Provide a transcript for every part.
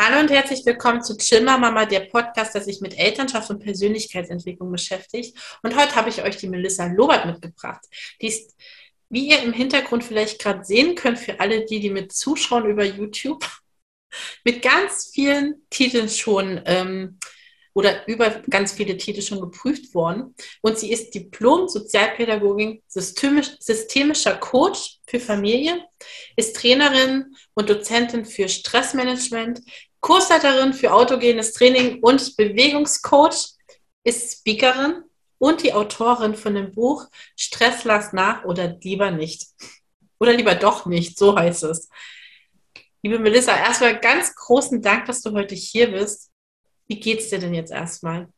Hallo und herzlich willkommen zu Chimmer Mama, der Podcast, der sich mit Elternschaft und Persönlichkeitsentwicklung beschäftigt. Und heute habe ich euch die Melissa Lobert mitgebracht. Die ist, wie ihr im Hintergrund vielleicht gerade sehen könnt, für alle die, die mit zuschauen über YouTube, mit ganz vielen Titeln schon ähm, oder über ganz viele Titel schon geprüft worden. Und sie ist Diplom-Sozialpädagogin, systemisch, systemischer Coach für Familie, ist Trainerin und Dozentin für Stressmanagement, Kursleiterin für autogenes Training und Bewegungscoach, ist Speakerin und die Autorin von dem Buch Stress lass nach oder lieber nicht. Oder lieber doch nicht, so heißt es. Liebe Melissa, erstmal ganz großen Dank, dass du heute hier bist. Wie geht's dir denn jetzt erstmal?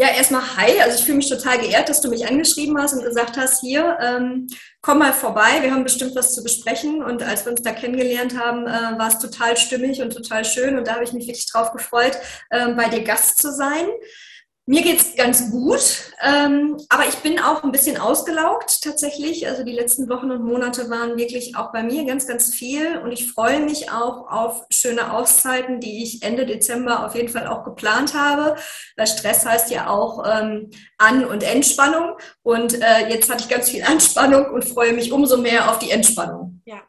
Ja, erstmal hi. Also ich fühle mich total geehrt, dass du mich angeschrieben hast und gesagt hast, hier, ähm, komm mal vorbei, wir haben bestimmt was zu besprechen. Und als wir uns da kennengelernt haben, äh, war es total stimmig und total schön. Und da habe ich mich wirklich drauf gefreut, äh, bei dir Gast zu sein. Mir geht's ganz gut, ähm, aber ich bin auch ein bisschen ausgelaugt tatsächlich. Also die letzten Wochen und Monate waren wirklich auch bei mir ganz, ganz viel und ich freue mich auch auf schöne Auszeiten, die ich Ende Dezember auf jeden Fall auch geplant habe. Weil Stress heißt ja auch ähm, An- und Entspannung und äh, jetzt hatte ich ganz viel Anspannung und freue mich umso mehr auf die Entspannung. Ja.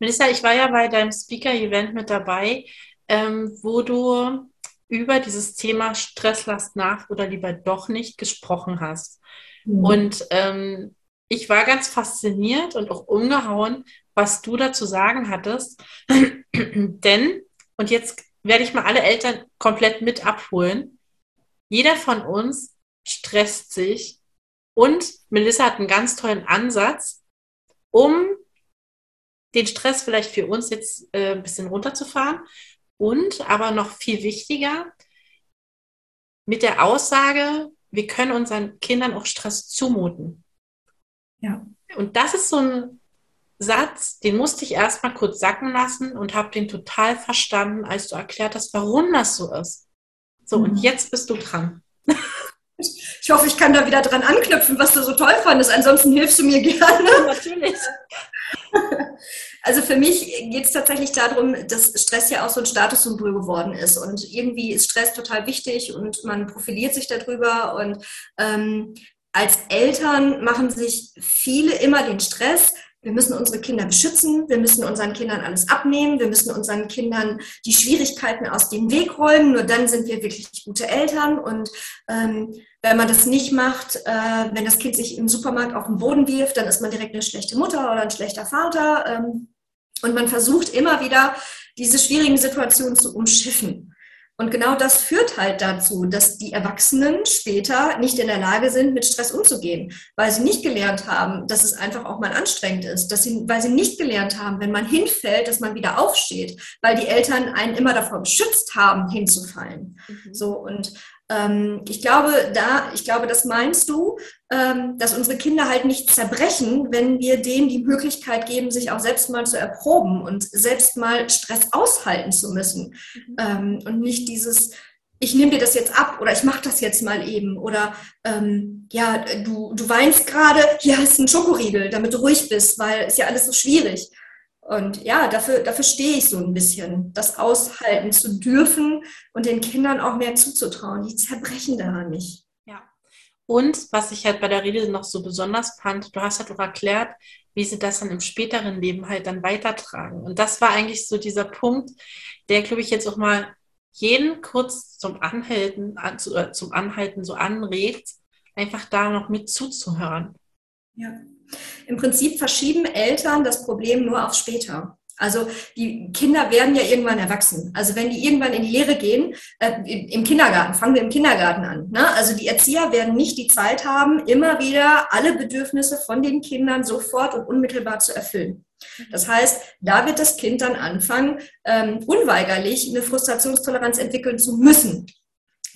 Melissa, ich war ja bei deinem Speaker-Event mit dabei, ähm, wo du über dieses Thema Stresslast nach oder lieber doch nicht gesprochen hast. Mhm. Und ähm, ich war ganz fasziniert und auch umgehauen, was du dazu sagen hattest. Denn, und jetzt werde ich mal alle Eltern komplett mit abholen, jeder von uns stresst sich und Melissa hat einen ganz tollen Ansatz, um den Stress vielleicht für uns jetzt äh, ein bisschen runterzufahren und aber noch viel wichtiger, mit der Aussage, wir können unseren Kindern auch Stress zumuten. Ja. Und das ist so ein Satz, den musste ich erstmal kurz sacken lassen und habe den total verstanden, als du erklärt hast, warum das so ist. So, mhm. und jetzt bist du dran. Ich hoffe, ich kann da wieder dran anknüpfen, was du so toll fandest. Ansonsten hilfst du mir gerne. Natürlich. Also für mich geht es tatsächlich darum, dass Stress ja auch so ein Statussymbol geworden ist. Und irgendwie ist Stress total wichtig und man profiliert sich darüber. Und ähm, als Eltern machen sich viele immer den Stress, wir müssen unsere Kinder beschützen, wir müssen unseren Kindern alles abnehmen, wir müssen unseren Kindern die Schwierigkeiten aus dem Weg räumen, nur dann sind wir wirklich gute Eltern. Und ähm, wenn man das nicht macht, äh, wenn das Kind sich im Supermarkt auf den Boden wirft, dann ist man direkt eine schlechte Mutter oder ein schlechter Vater. Ähm, und man versucht immer wieder, diese schwierigen Situationen zu umschiffen. Und genau das führt halt dazu, dass die Erwachsenen später nicht in der Lage sind, mit Stress umzugehen, weil sie nicht gelernt haben, dass es einfach auch mal anstrengend ist, dass sie, weil sie nicht gelernt haben, wenn man hinfällt, dass man wieder aufsteht, weil die Eltern einen immer davor beschützt haben, hinzufallen. Mhm. So und ich glaube, da, ich glaube, das meinst du, ähm, dass unsere Kinder halt nicht zerbrechen, wenn wir denen die Möglichkeit geben, sich auch selbst mal zu erproben und selbst mal Stress aushalten zu müssen. Mhm. Ähm, und nicht dieses, ich nehme dir das jetzt ab oder ich mache das jetzt mal eben oder ähm, ja, du, du weinst gerade, hier hast du einen Schokoriegel, damit du ruhig bist, weil es ja alles so schwierig. Und ja, dafür, dafür stehe ich so ein bisschen, das aushalten zu dürfen und den Kindern auch mehr zuzutrauen. Die zerbrechen daran nicht. Ja. Und was ich halt bei der Rede noch so besonders fand, du hast halt auch erklärt, wie sie das dann im späteren Leben halt dann weitertragen. Und das war eigentlich so dieser Punkt, der, glaube ich, jetzt auch mal jeden kurz zum Anhalten, äh, zum Anhalten so anregt, einfach da noch mit zuzuhören. Ja. Im Prinzip verschieben Eltern das Problem nur auf später. Also die Kinder werden ja irgendwann erwachsen. Also wenn die irgendwann in die Lehre gehen, äh, im Kindergarten, fangen wir im Kindergarten an. Ne? Also die Erzieher werden nicht die Zeit haben, immer wieder alle Bedürfnisse von den Kindern sofort und unmittelbar zu erfüllen. Das heißt, da wird das Kind dann anfangen, ähm, unweigerlich eine Frustrationstoleranz entwickeln zu müssen.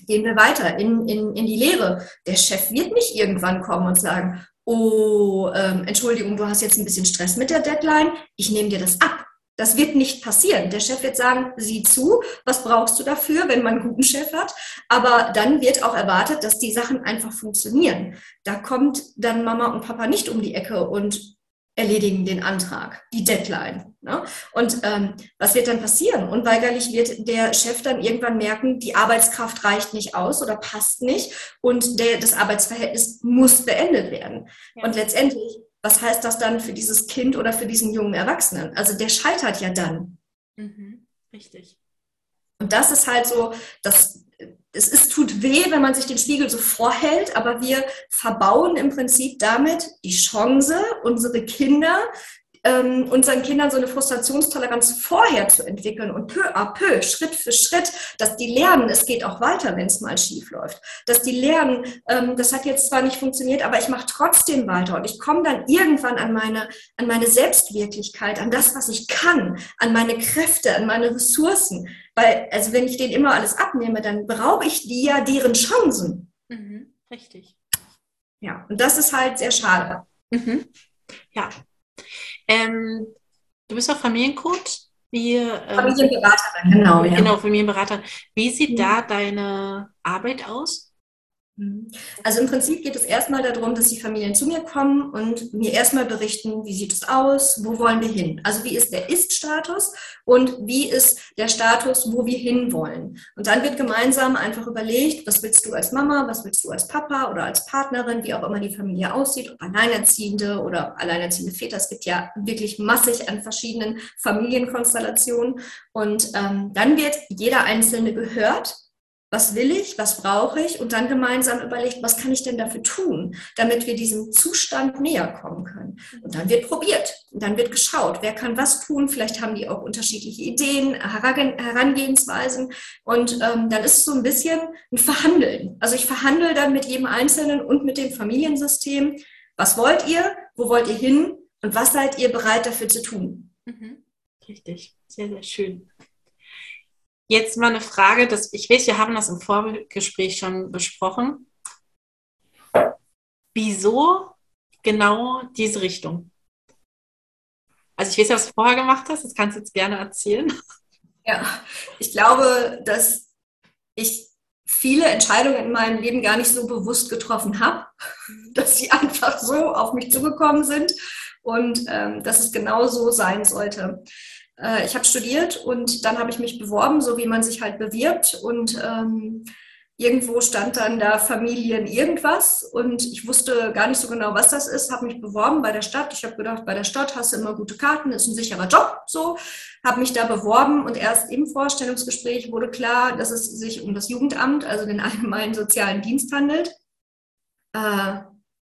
Gehen wir weiter in, in, in die Lehre. Der Chef wird nicht irgendwann kommen und sagen, oh, ähm, Entschuldigung, du hast jetzt ein bisschen Stress mit der Deadline, ich nehme dir das ab. Das wird nicht passieren. Der Chef wird sagen, sieh zu, was brauchst du dafür, wenn man einen guten Chef hat. Aber dann wird auch erwartet, dass die Sachen einfach funktionieren. Da kommt dann Mama und Papa nicht um die Ecke und erledigen den Antrag, die Deadline. Ne? Und ähm, was wird dann passieren? Unweigerlich wird der Chef dann irgendwann merken, die Arbeitskraft reicht nicht aus oder passt nicht und der, das Arbeitsverhältnis muss beendet werden. Ja. Und letztendlich, was heißt das dann für dieses Kind oder für diesen jungen Erwachsenen? Also der scheitert ja dann. Mhm. Richtig. Und das ist halt so, das, es ist, tut weh, wenn man sich den Spiegel so vorhält, aber wir verbauen im Prinzip damit die Chance, unsere Kinder ähm, unseren Kindern so eine Frustrationstoleranz vorher zu entwickeln und peu à peu, Schritt für Schritt, dass die lernen, es geht auch weiter, wenn es mal schief läuft. Dass die lernen, ähm, das hat jetzt zwar nicht funktioniert, aber ich mache trotzdem weiter und ich komme dann irgendwann an meine, an meine Selbstwirklichkeit, an das, was ich kann, an meine Kräfte, an meine Ressourcen. Weil, also wenn ich denen immer alles abnehme, dann beraube ich die ja deren Chancen. Mhm, richtig. Ja, und das ist halt sehr schade. Mhm. Ja, ähm, du bist auch Familiencoach. Wie, ähm, Familienberaterin, genau. Ja. Genau, Familienberaterin. Wie sieht mhm. da deine Arbeit aus? Mhm. Also im Prinzip geht es erstmal darum, dass die Familien zu mir kommen und mir erstmal berichten, wie sieht es aus, wo wollen wir hin? Also wie ist der Ist-Status und wie ist der Status, wo wir hinwollen? Und dann wird gemeinsam einfach überlegt, was willst du als Mama, was willst du als Papa oder als Partnerin, wie auch immer die Familie aussieht, ob Alleinerziehende oder alleinerziehende Väter. Es gibt ja wirklich massig an verschiedenen Familienkonstellationen. Und ähm, dann wird jeder Einzelne gehört was will ich, was brauche ich und dann gemeinsam überlegt, was kann ich denn dafür tun, damit wir diesem Zustand näher kommen können. Und dann wird probiert, und dann wird geschaut, wer kann was tun, vielleicht haben die auch unterschiedliche Ideen, Herangehensweisen und ähm, dann ist es so ein bisschen ein Verhandeln. Also ich verhandle dann mit jedem Einzelnen und mit dem Familiensystem, was wollt ihr, wo wollt ihr hin und was seid ihr bereit dafür zu tun. Mhm. Richtig, sehr, sehr schön. Jetzt mal eine Frage, dass ich weiß, wir haben das im Vorgespräch schon besprochen. Wieso genau diese Richtung? Also ich weiß, was du vorher gemacht hast, das kannst du jetzt gerne erzählen. Ja, ich glaube, dass ich viele Entscheidungen in meinem Leben gar nicht so bewusst getroffen habe, dass sie einfach so auf mich zugekommen sind und ähm, dass es genau so sein sollte. Äh, ich habe studiert und dann habe ich mich beworben, so wie man sich halt bewirbt. Und ähm, irgendwo stand dann da Familien irgendwas und ich wusste gar nicht so genau, was das ist. Habe mich beworben bei der Stadt. Ich habe gedacht, bei der Stadt hast du immer gute Karten, ist ein sicherer Job. So habe mich da beworben und erst im Vorstellungsgespräch wurde klar, dass es sich um das Jugendamt, also den allgemeinen sozialen Dienst handelt. Äh,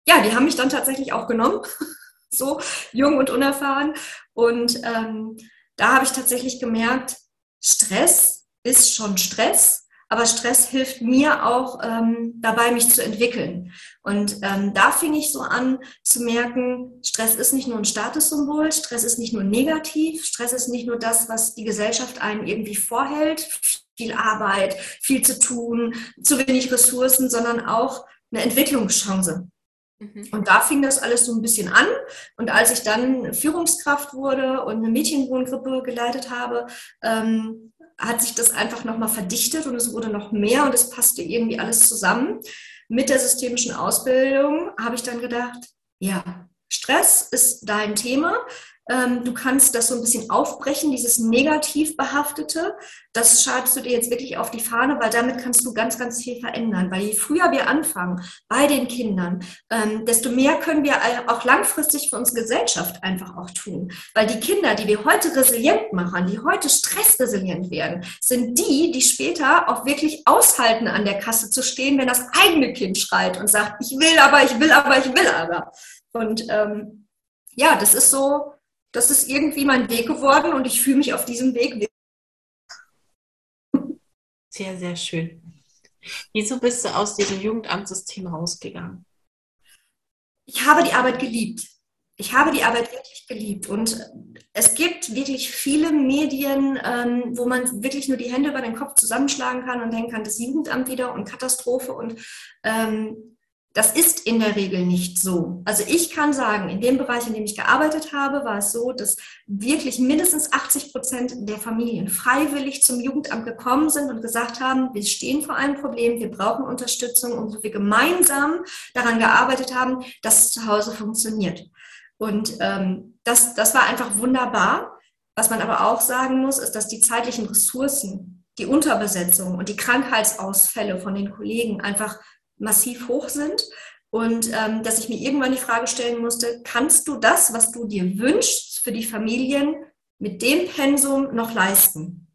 ja, die haben mich dann tatsächlich auch genommen, so jung und unerfahren und ähm, da habe ich tatsächlich gemerkt, Stress ist schon Stress, aber Stress hilft mir auch ähm, dabei, mich zu entwickeln. Und ähm, da fing ich so an zu merken, Stress ist nicht nur ein Statussymbol, Stress ist nicht nur negativ, Stress ist nicht nur das, was die Gesellschaft einen irgendwie vorhält, viel Arbeit, viel zu tun, zu wenig Ressourcen, sondern auch eine Entwicklungschance. Mhm. Und da fing das alles so ein bisschen an. Und als ich dann Führungskraft wurde und eine Mädchenwohngruppe geleitet habe, ähm, hat sich das einfach nochmal verdichtet und es wurde noch mehr und es passte irgendwie alles zusammen. Mit der systemischen Ausbildung habe ich dann gedacht, ja, Stress ist dein Thema. Ähm, du kannst das so ein bisschen aufbrechen, dieses negativ behaftete. Das schadest du dir jetzt wirklich auf die Fahne, weil damit kannst du ganz, ganz viel verändern. Weil je früher wir anfangen bei den Kindern, ähm, desto mehr können wir auch langfristig für unsere Gesellschaft einfach auch tun. Weil die Kinder, die wir heute resilient machen, die heute stressresilient werden, sind die, die später auch wirklich aushalten, an der Kasse zu stehen, wenn das eigene Kind schreit und sagt, ich will aber, ich will aber, ich will aber. Und ähm, ja, das ist so, das ist irgendwie mein Weg geworden und ich fühle mich auf diesem Weg. Sehr, sehr schön. Wieso bist du aus diesem Jugendamtssystem rausgegangen? Ich habe die Arbeit geliebt. Ich habe die Arbeit wirklich geliebt. Und es gibt wirklich viele Medien, ähm, wo man wirklich nur die Hände über den Kopf zusammenschlagen kann und denken kann, das Jugendamt wieder und Katastrophe. Und ähm, das ist in der Regel nicht so. Also ich kann sagen, in dem Bereich, in dem ich gearbeitet habe, war es so, dass wirklich mindestens 80 Prozent der Familien freiwillig zum Jugendamt gekommen sind und gesagt haben, wir stehen vor einem Problem, wir brauchen Unterstützung und wir gemeinsam daran gearbeitet haben, dass es zu Hause funktioniert. Und ähm, das, das war einfach wunderbar. Was man aber auch sagen muss, ist, dass die zeitlichen Ressourcen, die Unterbesetzung und die Krankheitsausfälle von den Kollegen einfach massiv hoch sind. Und ähm, dass ich mir irgendwann die Frage stellen musste, kannst du das, was du dir wünschst für die Familien, mit dem Pensum noch leisten?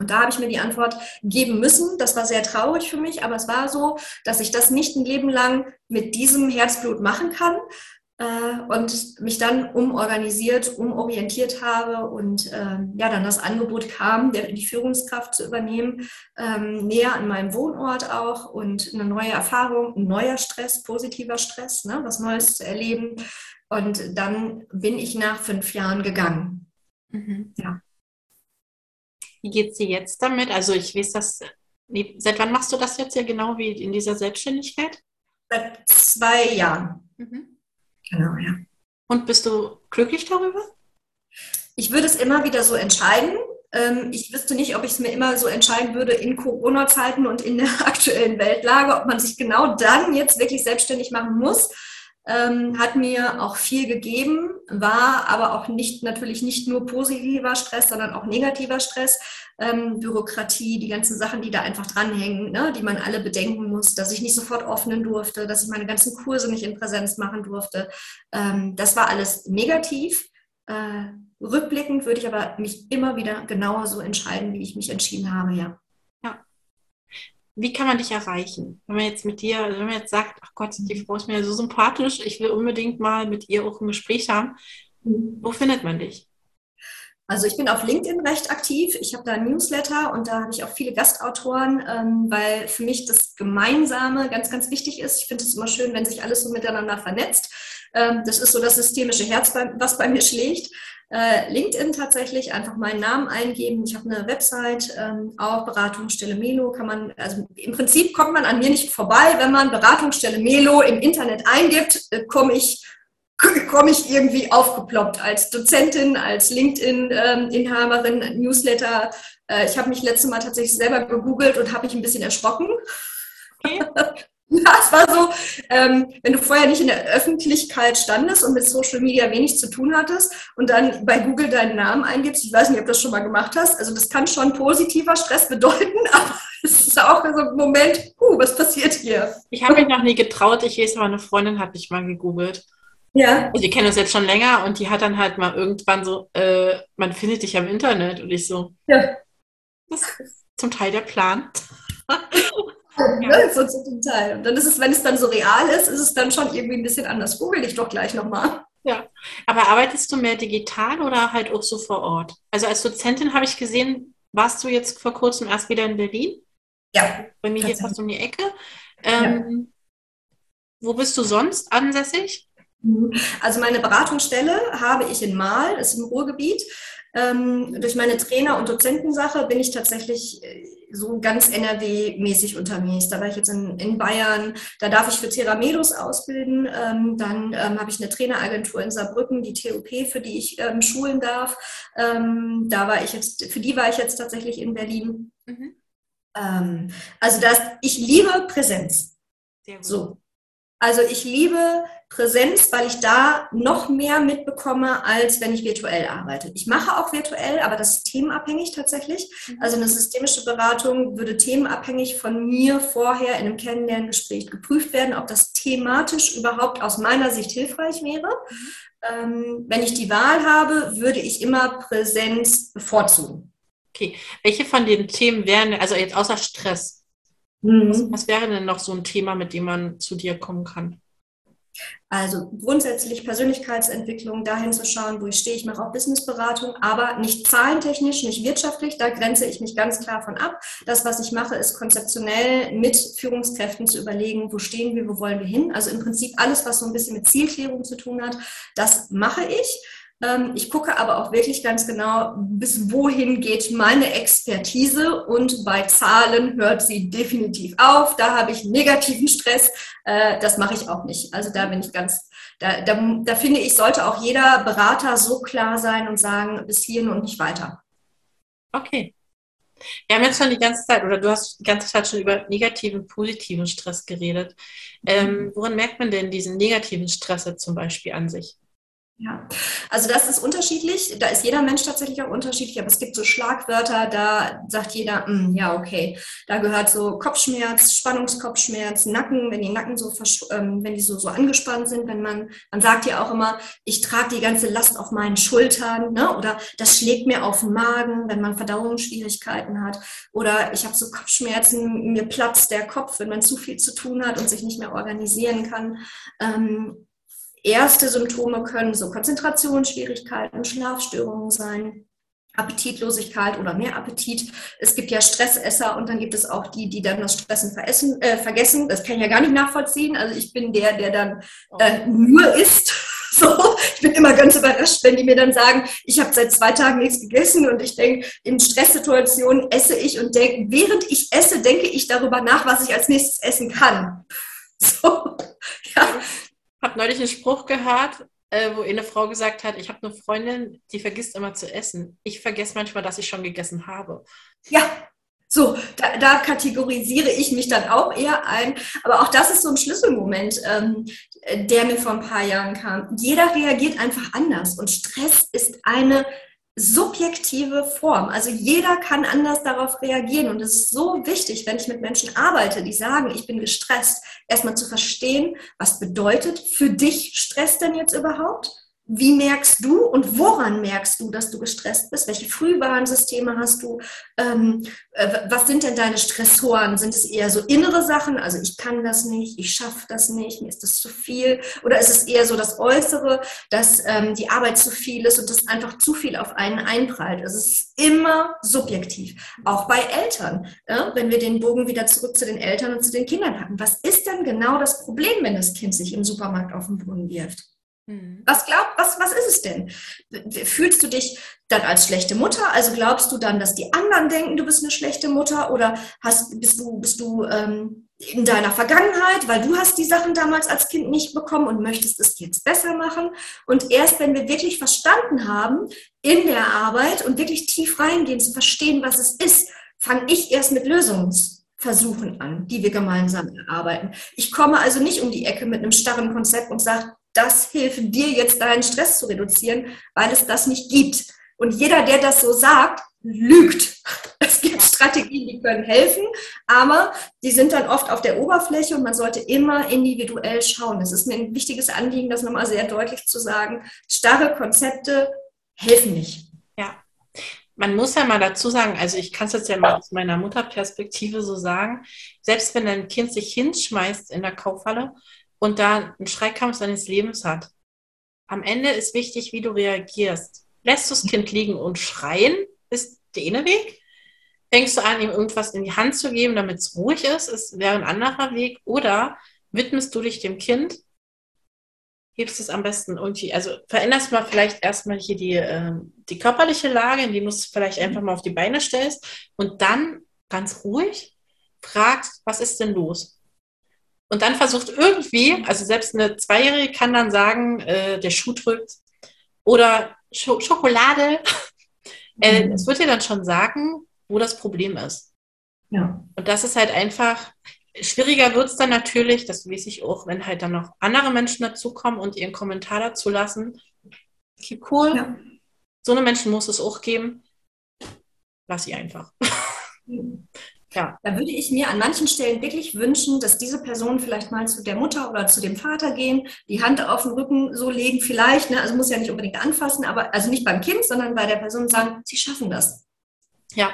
Und da habe ich mir die Antwort geben müssen. Das war sehr traurig für mich, aber es war so, dass ich das nicht ein Leben lang mit diesem Herzblut machen kann und mich dann umorganisiert, umorientiert habe und äh, ja, dann das Angebot kam, die Führungskraft zu übernehmen, ähm, näher an meinem Wohnort auch und eine neue Erfahrung, ein neuer Stress, positiver Stress, ne, was Neues zu erleben. Und dann bin ich nach fünf Jahren gegangen. Mhm. Ja. Wie geht es dir jetzt damit? Also ich weiß, dass, seit wann machst du das jetzt ja genau wie in dieser Selbstständigkeit? Seit zwei Jahren. Mhm. Genau, ja. Und bist du glücklich darüber? Ich würde es immer wieder so entscheiden. Ähm, ich wüsste nicht, ob ich es mir immer so entscheiden würde in Corona-Zeiten und in der aktuellen Weltlage, ob man sich genau dann jetzt wirklich selbstständig machen muss ähm, hat mir auch viel gegeben, war aber auch nicht natürlich nicht nur positiver Stress, sondern auch negativer Stress. Ähm, Bürokratie, die ganzen Sachen, die da einfach dranhängen, ne, die man alle bedenken muss, dass ich nicht sofort öffnen durfte, dass ich meine ganzen Kurse nicht in Präsenz machen durfte. Ähm, das war alles negativ. Äh, rückblickend würde ich aber mich immer wieder genauer so entscheiden, wie ich mich entschieden habe, ja wie kann man dich erreichen? Wenn man jetzt mit dir, wenn man jetzt sagt, ach Gott, die Frau ist mir so sympathisch, ich will unbedingt mal mit ihr auch ein Gespräch haben, wo findet man dich? Also ich bin auf LinkedIn recht aktiv. Ich habe da ein Newsletter und da habe ich auch viele Gastautoren, ähm, weil für mich das Gemeinsame ganz, ganz wichtig ist. Ich finde es immer schön, wenn sich alles so miteinander vernetzt. Ähm, das ist so das systemische Herz, was bei mir schlägt. Äh, LinkedIn tatsächlich einfach meinen Namen eingeben. Ich habe eine Website, ähm, auch Beratungsstelle Melo kann man, also im Prinzip kommt man an mir nicht vorbei, wenn man Beratungsstelle Melo im Internet eingibt, äh, komme ich komme ich irgendwie aufgeploppt als Dozentin, als LinkedIn-Inhaberin, ähm, Newsletter. Äh, ich habe mich letztes Mal tatsächlich selber gegoogelt und habe mich ein bisschen erschrocken. Okay. Ja, es war so, ähm, wenn du vorher nicht in der Öffentlichkeit standest und mit Social Media wenig zu tun hattest und dann bei Google deinen Namen eingibst, ich weiß nicht, ob du das schon mal gemacht hast, also das kann schon positiver Stress bedeuten, aber es ist auch so ein Moment, uh, was passiert hier? Ich habe mich noch nie getraut, ich weiß, aber eine Freundin hat mich mal gegoogelt. Ja. Und die kennen uns jetzt schon länger und die hat dann halt mal irgendwann so, äh, man findet dich am Internet und ich so, ja. Das ist zum Teil der Plan. Ne? So zum Teil. Und dann ist es, wenn es dann so real ist, ist es dann schon irgendwie ein bisschen anders. Google dich doch gleich nochmal. Ja, aber arbeitest du mehr digital oder halt auch so vor Ort? Also als Dozentin habe ich gesehen, warst du jetzt vor kurzem erst wieder in Berlin? Ja. Bei mir jetzt fast um die Ecke. Ähm, ja. Wo bist du sonst ansässig? Also meine Beratungsstelle habe ich in Mahl, das ist im Ruhrgebiet. Ähm, durch meine Trainer- und Dozentensache bin ich tatsächlich äh, so ganz NRW-mäßig unterwegs. Da war ich jetzt in, in, Bayern, da darf ich für Theramedos ausbilden. Ähm, dann ähm, habe ich eine Traineragentur in Saarbrücken, die TOP, für die ich schulen darf. Da war ich jetzt, für die war ich jetzt tatsächlich in Berlin. Mhm. Also das, ich liebe Präsenz. So. Also ich liebe Präsenz, weil ich da noch mehr mitbekomme, als wenn ich virtuell arbeite. Ich mache auch virtuell, aber das ist themenabhängig tatsächlich. Mhm. Also eine systemische Beratung würde themenabhängig von mir vorher in einem Kennenlerngespräch geprüft werden, ob das thematisch überhaupt aus meiner Sicht hilfreich wäre. Mhm. Ähm, wenn ich die Wahl habe, würde ich immer Präsenz bevorzugen. Okay, welche von den Themen wären, also jetzt außer Stress, Mhm. Was, was wäre denn noch so ein Thema, mit dem man zu dir kommen kann? Also grundsätzlich Persönlichkeitsentwicklung, dahin zu schauen, wo ich stehe. Ich mache auch Businessberatung, aber nicht zahlentechnisch, nicht wirtschaftlich. Da grenze ich mich ganz klar von ab. Das, was ich mache, ist konzeptionell mit Führungskräften zu überlegen, wo stehen wir, wo wollen wir hin. Also im Prinzip alles, was so ein bisschen mit Zielklärung zu tun hat, das mache ich. Ähm, ich gucke aber auch wirklich ganz genau, bis wohin geht meine Expertise und bei Zahlen hört sie definitiv auf. Da habe ich negativen Stress. Äh, das mache ich auch nicht. Also da bin ich ganz, da, da, da finde ich, sollte auch jeder Berater so klar sein und sagen, bis hierhin und nicht weiter. Okay. Wir haben jetzt schon die ganze Zeit, oder du hast die ganze Zeit schon über negativen, positiven Stress geredet. Ähm, woran merkt man denn diesen negativen Stress zum Beispiel an sich? Ja, also das ist unterschiedlich. Da ist jeder Mensch tatsächlich auch unterschiedlich, aber es gibt so Schlagwörter, da sagt jeder, mm, ja, okay, da gehört so Kopfschmerz, Spannungskopfschmerz, Nacken, wenn die Nacken so, ähm, wenn die so, so angespannt sind, wenn man, man sagt ja auch immer, ich trage die ganze Last auf meinen Schultern, ne? oder das schlägt mir auf den Magen, wenn man Verdauungsschwierigkeiten hat, oder ich habe so Kopfschmerzen, mir platzt der Kopf, wenn man zu viel zu tun hat und sich nicht mehr organisieren kann. Ähm, Erste Symptome können so Konzentrationsschwierigkeiten, Schlafstörungen sein, Appetitlosigkeit oder mehr Appetit. Es gibt ja Stressesser und dann gibt es auch die, die dann das Stressen veressen, äh, vergessen. Das kann ich ja gar nicht nachvollziehen. Also ich bin der, der dann äh, nur isst. So, ich bin immer ganz überrascht, wenn die mir dann sagen, ich habe seit zwei Tagen nichts gegessen und ich denke, in Stresssituationen esse ich und denke, während ich esse, denke ich darüber nach, was ich als nächstes essen kann. So, ja, habe neulich einen Spruch gehört, äh, wo eine Frau gesagt hat, ich habe eine Freundin, die vergisst immer zu essen. Ich vergesse manchmal, dass ich schon gegessen habe. Ja, so, da, da, kategorisiere ich mich dann auch eher ein. Aber auch das ist so ein Schlüsselmoment, ähm, der mir vor ein paar Jahren kam. Jeder reagiert einfach anders und Stress ist eine subjektive Form. Also jeder kann anders darauf reagieren. Und es ist so wichtig, wenn ich mit Menschen arbeite, die sagen, ich bin gestresst, erstmal zu verstehen, was bedeutet für dich Stress denn jetzt überhaupt? Wie merkst du und woran merkst du, dass du gestresst bist? Welche Frühwarnsysteme hast du? Ähm, äh, was sind denn deine Stressoren? Sind es eher so innere Sachen? Also ich kann das nicht, ich schaffe das nicht, mir ist das zu viel. Oder ist es eher so das Äußere, dass ähm, die Arbeit zu viel ist und das einfach zu viel auf einen einprallt? Es ist immer subjektiv. Auch bei Eltern. Ja? Wenn wir den Bogen wieder zurück zu den Eltern und zu den Kindern packen. Was ist denn genau das Problem, wenn das Kind sich im Supermarkt auf den Boden wirft? Mhm. Was glaubt, was, was ist es denn? Fühlst du dich dann als schlechte Mutter? Also glaubst du dann, dass die anderen denken, du bist eine schlechte Mutter? Oder hast, bist du, bist du ähm, in deiner Vergangenheit, weil du hast die Sachen damals als Kind nicht bekommen und möchtest es jetzt besser machen? Und erst wenn wir wirklich verstanden haben in der Arbeit und wirklich tief reingehen, zu verstehen, was es ist, fange ich erst mit Lösungsversuchen an, die wir gemeinsam erarbeiten. Ich komme also nicht um die Ecke mit einem starren Konzept und sage, das hilft dir jetzt, deinen Stress zu reduzieren, weil es das nicht gibt. Und jeder, der das so sagt, lügt. Es gibt Strategien, die können helfen, aber die sind dann oft auf der Oberfläche und man sollte immer individuell schauen. Es ist mir ein wichtiges Anliegen, das nochmal sehr deutlich zu sagen. Starre Konzepte helfen nicht. Ja. Man muss ja mal dazu sagen, also ich kann es jetzt ja mal aus meiner Mutterperspektive so sagen, selbst wenn ein Kind sich hinschmeißt in der Kaufhalle und da einen Schreikampf seines Lebens hat. Am Ende ist wichtig, wie du reagierst. Lässt du das Kind liegen und schreien, ist der eine Weg. Fängst du an, ihm irgendwas in die Hand zu geben, damit es ruhig ist, ist wäre ein anderer Weg. Oder widmest du dich dem Kind, hebst es am besten irgendwie, also veränderst mal vielleicht erstmal hier die, äh, die körperliche Lage, indem du es vielleicht einfach mal auf die Beine stellst und dann ganz ruhig fragst, was ist denn los? Und dann versucht irgendwie, also selbst eine Zweijährige kann dann sagen, äh, der Schuh drückt oder Sch Schokolade. äh, mhm. Es wird dir dann schon sagen, wo das Problem ist. Ja. Und das ist halt einfach, schwieriger wird es dann natürlich, das weiß ich auch, wenn halt dann noch andere Menschen dazukommen und ihren Kommentar dazu lassen. Okay, cool. Ja. So eine Menschen muss es auch geben. Lass sie einfach. Ja. Da würde ich mir an manchen Stellen wirklich wünschen, dass diese Personen vielleicht mal zu der Mutter oder zu dem Vater gehen, die Hand auf den Rücken so legen, vielleicht, ne? also muss ja nicht unbedingt anfassen, aber also nicht beim Kind, sondern bei der Person sagen, sie schaffen das. Ja.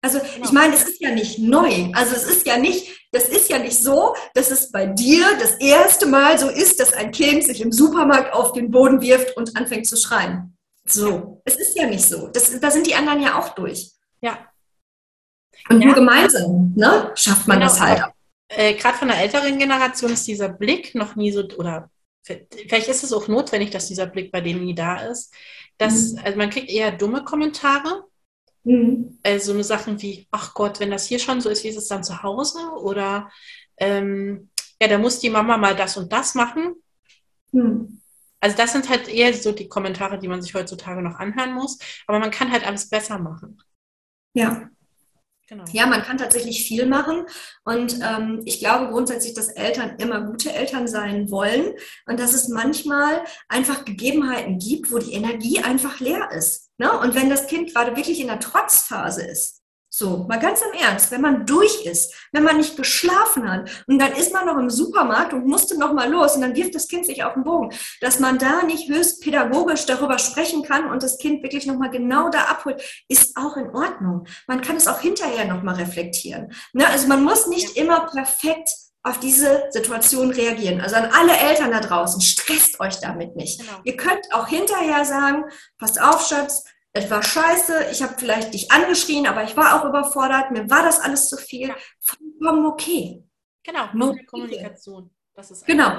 Also genau. ich meine, es ist ja nicht neu. Also es ist ja nicht, das ist ja nicht so, dass es bei dir das erste Mal so ist, dass ein Kind sich im Supermarkt auf den Boden wirft und anfängt zu schreien. So, es ist ja nicht so. Das, da sind die anderen ja auch durch. Ja, und ja. nur gemeinsam ne, schafft man genau. das halt. Äh, Gerade von der älteren Generation ist dieser Blick noch nie so, oder vielleicht ist es auch notwendig, dass dieser Blick bei denen nie da ist. Dass, mhm. Also man kriegt eher dumme Kommentare. Mhm. Also eine Sachen wie, ach Gott, wenn das hier schon so ist, wie ist es dann zu Hause? Oder ähm, ja, da muss die Mama mal das und das machen. Mhm. Also das sind halt eher so die Kommentare, die man sich heutzutage noch anhören muss. Aber man kann halt alles besser machen. Ja. Genau. Ja, man kann tatsächlich viel machen. Und ähm, ich glaube grundsätzlich, dass Eltern immer gute Eltern sein wollen und dass es manchmal einfach Gegebenheiten gibt, wo die Energie einfach leer ist. Ne? Und wenn das Kind gerade wirklich in der Trotzphase ist, so, mal ganz im Ernst, wenn man durch ist, wenn man nicht geschlafen hat und dann ist man noch im Supermarkt und musste noch mal los und dann wirft das Kind sich auf den Bogen, dass man da nicht höchst pädagogisch darüber sprechen kann und das Kind wirklich noch mal genau da abholt, ist auch in Ordnung. Man kann es auch hinterher noch mal reflektieren. Ne? Also man muss nicht immer perfekt auf diese Situation reagieren. Also an alle Eltern da draußen, stresst euch damit nicht. Genau. Ihr könnt auch hinterher sagen, passt auf, Schatz, es war scheiße, ich habe vielleicht dich angeschrien, aber ich war auch überfordert, mir war das alles zu viel. Vollkommen okay. Genau, nur Kommunikation. Das ist genau.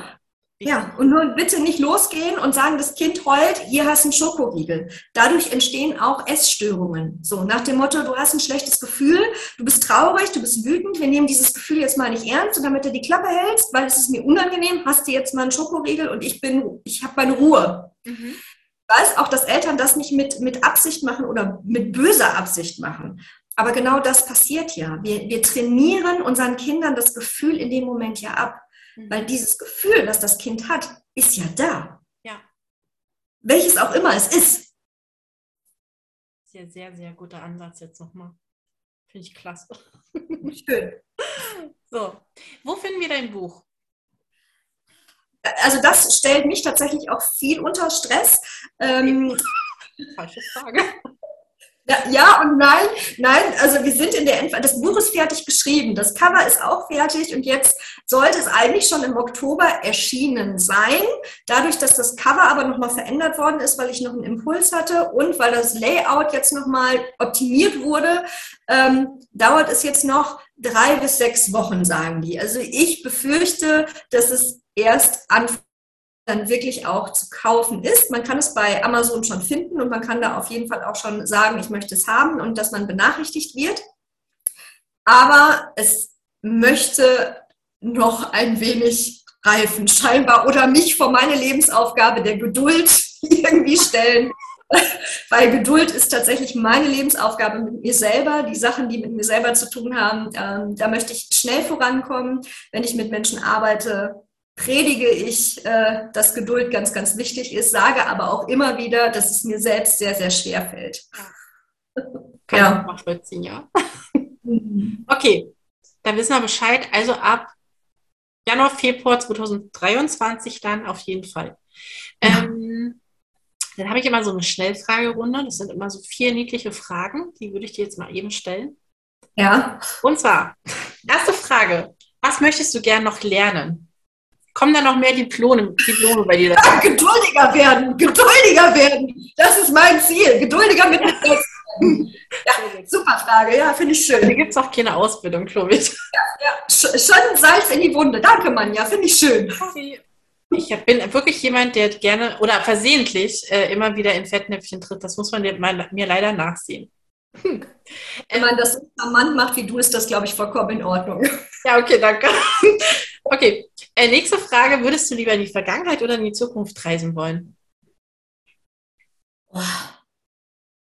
Ja, und nur bitte nicht losgehen und sagen, das Kind heult, hier hast du einen Schokoriegel. Dadurch entstehen auch Essstörungen. So, nach dem Motto, du hast ein schlechtes Gefühl, du bist traurig, du bist wütend, wir nehmen dieses Gefühl jetzt mal nicht ernst und damit du die Klappe hältst, weil es ist mir unangenehm, hast du jetzt mal einen Schokoriegel und ich bin, ich habe meine Ruhe. Mhm weiß auch, dass Eltern das nicht mit, mit Absicht machen oder mit böser Absicht machen. Aber genau das passiert ja. Wir, wir trainieren unseren Kindern das Gefühl in dem Moment ja ab. Mhm. Weil dieses Gefühl, das das Kind hat, ist ja da. Ja. Welches auch immer es ist. Sehr, sehr, sehr guter Ansatz jetzt nochmal. Finde ich klasse. Schön. So, wo finden wir dein Buch? also das stellt mich tatsächlich auch viel unter Stress. Ähm, Falsche Frage. Ja, ja, und nein, nein, also wir sind in der Endphase, das Buch ist fertig geschrieben, das Cover ist auch fertig und jetzt sollte es eigentlich schon im Oktober erschienen sein. Dadurch, dass das Cover aber nochmal verändert worden ist, weil ich noch einen Impuls hatte und weil das Layout jetzt nochmal optimiert wurde, ähm, dauert es jetzt noch drei bis sechs Wochen, sagen die. Also ich befürchte, dass es erst anfängt dann wirklich auch zu kaufen ist. Man kann es bei Amazon schon finden und man kann da auf jeden Fall auch schon sagen, ich möchte es haben und dass man benachrichtigt wird. Aber es möchte noch ein wenig reifen, scheinbar, oder mich vor meine Lebensaufgabe der Geduld irgendwie stellen. Weil Geduld ist tatsächlich meine Lebensaufgabe mit mir selber. Die Sachen, die mit mir selber zu tun haben, ähm, da möchte ich schnell vorankommen. Wenn ich mit Menschen arbeite, predige ich, äh, dass Geduld ganz, ganz wichtig ist, sage aber auch immer wieder, dass es mir selbst sehr, sehr schwer fällt. Kann ja. nachvollziehen, ja. Mhm. okay, dann wissen wir Bescheid. Also ab Januar, Februar 2023 dann auf jeden Fall. Ja. Ähm, dann habe ich immer so eine Schnellfragerunde. Das sind immer so vier niedliche Fragen. Die würde ich dir jetzt mal eben stellen. Ja. Und zwar, erste Frage. Was möchtest du gern noch lernen? Kommen da noch mehr Diplome, Diplome bei dir? Ja, geduldiger werden, geduldiger werden. Das ist mein Ziel. Geduldiger mit Ja, super Frage. Ja, finde ich schön. Da gibt es auch keine Ausbildung, glaube ich. Ja, ja. Schon Salz in die Wunde. Danke, Manja. Finde ich schön. Ich bin wirklich jemand, der gerne oder versehentlich äh, immer wieder in Fettnäpfchen tritt. Das muss man mir leider nachsehen. Hm. Wenn man das so charmant macht wie du, ist das, glaube ich, vollkommen in Ordnung. Ja, okay, danke. Okay, äh, nächste Frage. Würdest du lieber in die Vergangenheit oder in die Zukunft reisen wollen? Oh,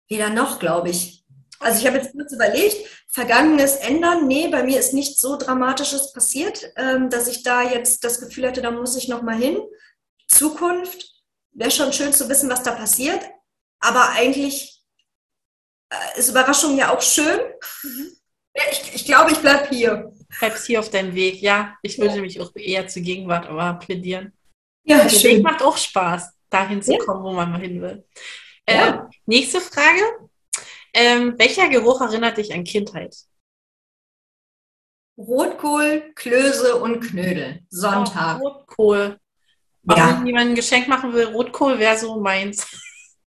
weder noch, glaube ich. Also ich habe jetzt kurz überlegt, Vergangenes ändern. Nee, bei mir ist nichts so Dramatisches passiert, ähm, dass ich da jetzt das Gefühl hatte, da muss ich noch mal hin. Zukunft wäre schon schön zu wissen, was da passiert. Aber eigentlich äh, ist Überraschung ja auch schön. Mhm. Ich, ich glaube, ich bleibe hier bleibst hier auf deinem Weg. Ja, ich würde ja. mich auch eher zur Gegenwart aber plädieren. Ja, Der schön. Weg macht auch Spaß, dahin zu ja. kommen, wo man mal hin will. Äh, nächste Frage. Ähm, welcher Geruch erinnert dich an Kindheit? Rotkohl, Klöße und Knödel. Sonntag. Oh, Rotkohl. Warum ja. jemand ein Geschenk machen will, Rotkohl wäre so meins.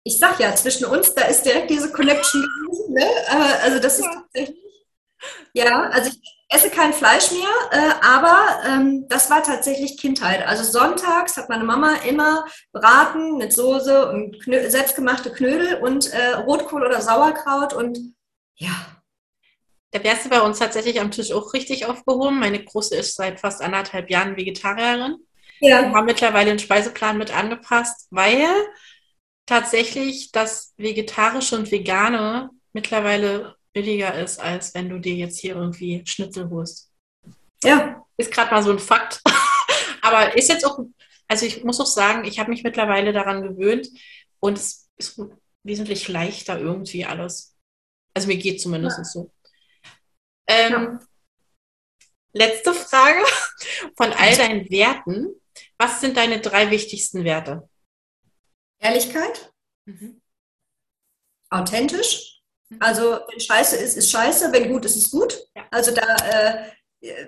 Ich sag ja, zwischen uns, da ist direkt diese Connection gewesen. Ne? Also das ist tatsächlich. Ja, also ich esse kein Fleisch mehr, äh, aber ähm, das war tatsächlich Kindheit. Also sonntags hat meine Mama immer Braten mit Soße und Knö selbstgemachte Knödel und äh, Rotkohl oder Sauerkraut und ja. Da wärst du bei uns tatsächlich am Tisch auch richtig aufgehoben. Meine Große ist seit fast anderthalb Jahren Vegetarierin. Ja. Wir haben mittlerweile den Speiseplan mit angepasst, weil tatsächlich das Vegetarische und Vegane mittlerweile billiger ist, als wenn du dir jetzt hier irgendwie Schnitzel holst. Ja. Ist gerade mal so ein Fakt. Aber ist jetzt auch, also ich muss auch sagen, ich habe mich mittlerweile daran gewöhnt und es ist wesentlich leichter irgendwie alles. Also mir geht zumindest ja. so. Ähm, ja. Letzte Frage von all deinen Werten. Was sind deine drei wichtigsten Werte? Ehrlichkeit, mhm. authentisch. Mhm. Also wenn Scheiße ist, ist Scheiße, wenn gut ist, ist gut. Ja. Also da, äh,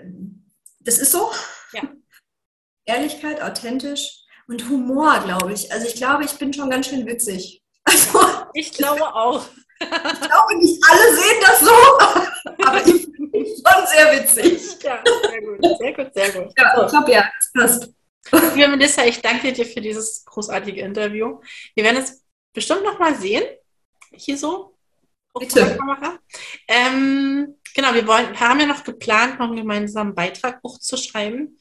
das ist so. Ja. Ehrlichkeit, authentisch und Humor, glaube ich. Also ich glaube, ich bin schon ganz schön witzig. Also, ich glaube auch. Ich glaube, nicht alle sehen das so, aber ich bin schon sehr witzig. Ja, sehr gut, sehr gut, sehr gut. Ja, so. ich glaube, ja, das passt. Liebe Melissa, ich danke dir für dieses großartige Interview. Wir werden es bestimmt noch mal sehen, hier so. Bitte. Ähm, genau, wir wollen, haben ja noch geplant, noch einen gemeinsamen Beitrag hochzuschreiben.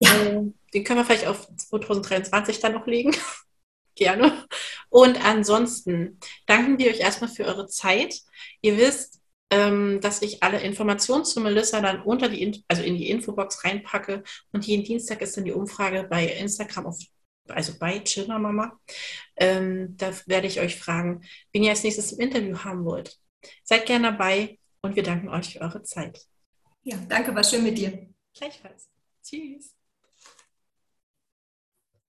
Ja. Ähm, den können wir vielleicht auf 2023 dann noch legen. Gerne. Und ansonsten danken wir euch erstmal für eure Zeit. Ihr wisst, ähm, dass ich alle Informationen zu Melissa dann unter die, also in die Infobox reinpacke. Und jeden Dienstag ist dann die Umfrage bei Instagram auf also bei Chiller Mama. Ähm, da werde ich euch fragen, wen ihr als nächstes im Interview haben wollt. Seid gerne dabei und wir danken euch für eure Zeit. Ja, danke, war schön mit dir. Gleichfalls. Tschüss.